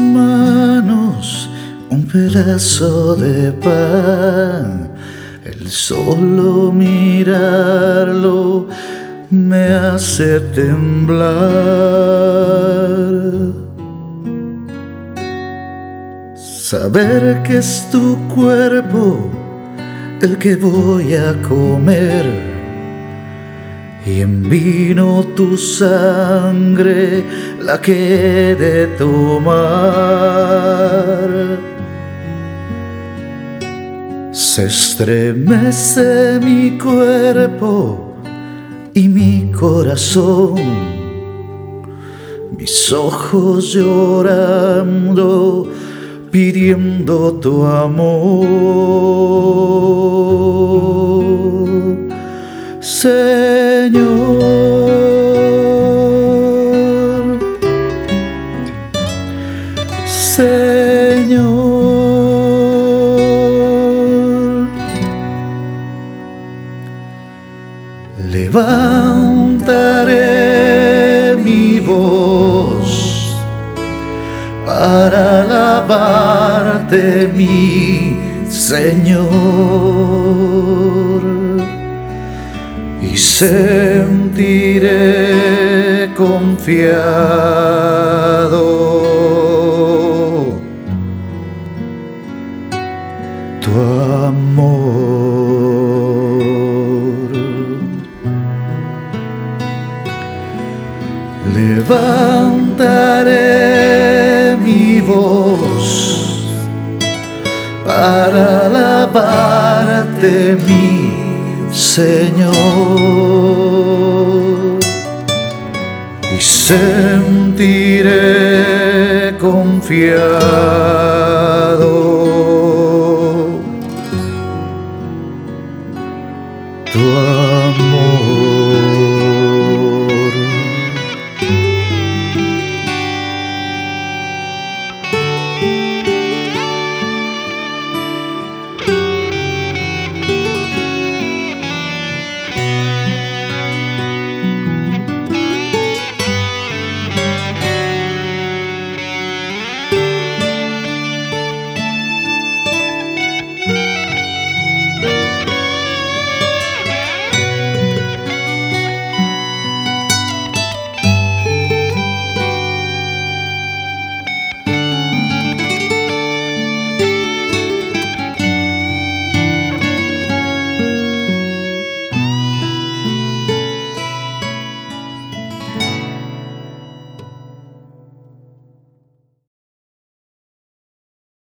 manos un pedazo de pan. El solo mirarlo me hace temblar. Saber que es tu cuerpo el que voy a comer y en vino tu sangre la que he de tomar. Se estremece mi cuerpo y mi corazón, mis ojos llorando, pidiendo tu amor. Levantaré mi voz para alabarte, mi Señor y sentiré confiado Levantaré mi voz para alabarte, mi Señor, y sentiré confiado